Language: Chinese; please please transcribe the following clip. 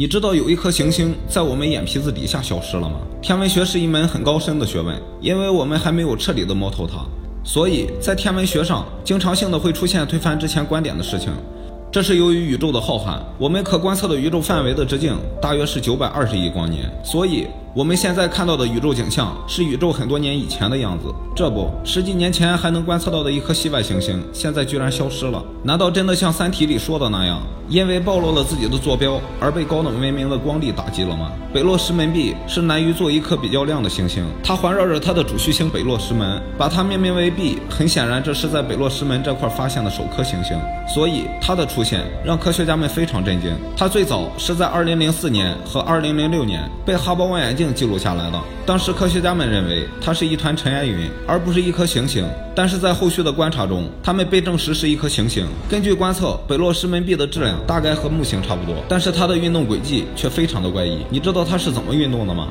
你知道有一颗行星在我们眼皮子底下消失了吗？天文学是一门很高深的学问，因为我们还没有彻底的摸透它，所以在天文学上经常性的会出现推翻之前观点的事情。这是由于宇宙的浩瀚，我们可观测的宇宙范围的直径大约是九百二十亿光年，所以。我们现在看到的宇宙景象是宇宙很多年以前的样子，这不，十几年前还能观测到的一颗系外行星，现在居然消失了。难道真的像《三体》里说的那样，因为暴露了自己的坐标而被高等文明的光力打击了吗？北落石门 B 是南于做一颗比较亮的行星，它环绕着它的主序星北落石门，把它命名为 B。很显然，这是在北落石门这块发现的首颗行星，所以它的出现让科学家们非常震惊。它最早是在2004年和2006年被哈勃望远镜。记录下来的。当时科学家们认为它是一团尘埃云，而不是一颗行星。但是在后续的观察中，他们被证实是一颗行星。根据观测，北落石门壁的质量大概和木星差不多，但是它的运动轨迹却非常的怪异。你知道它是怎么运动的吗？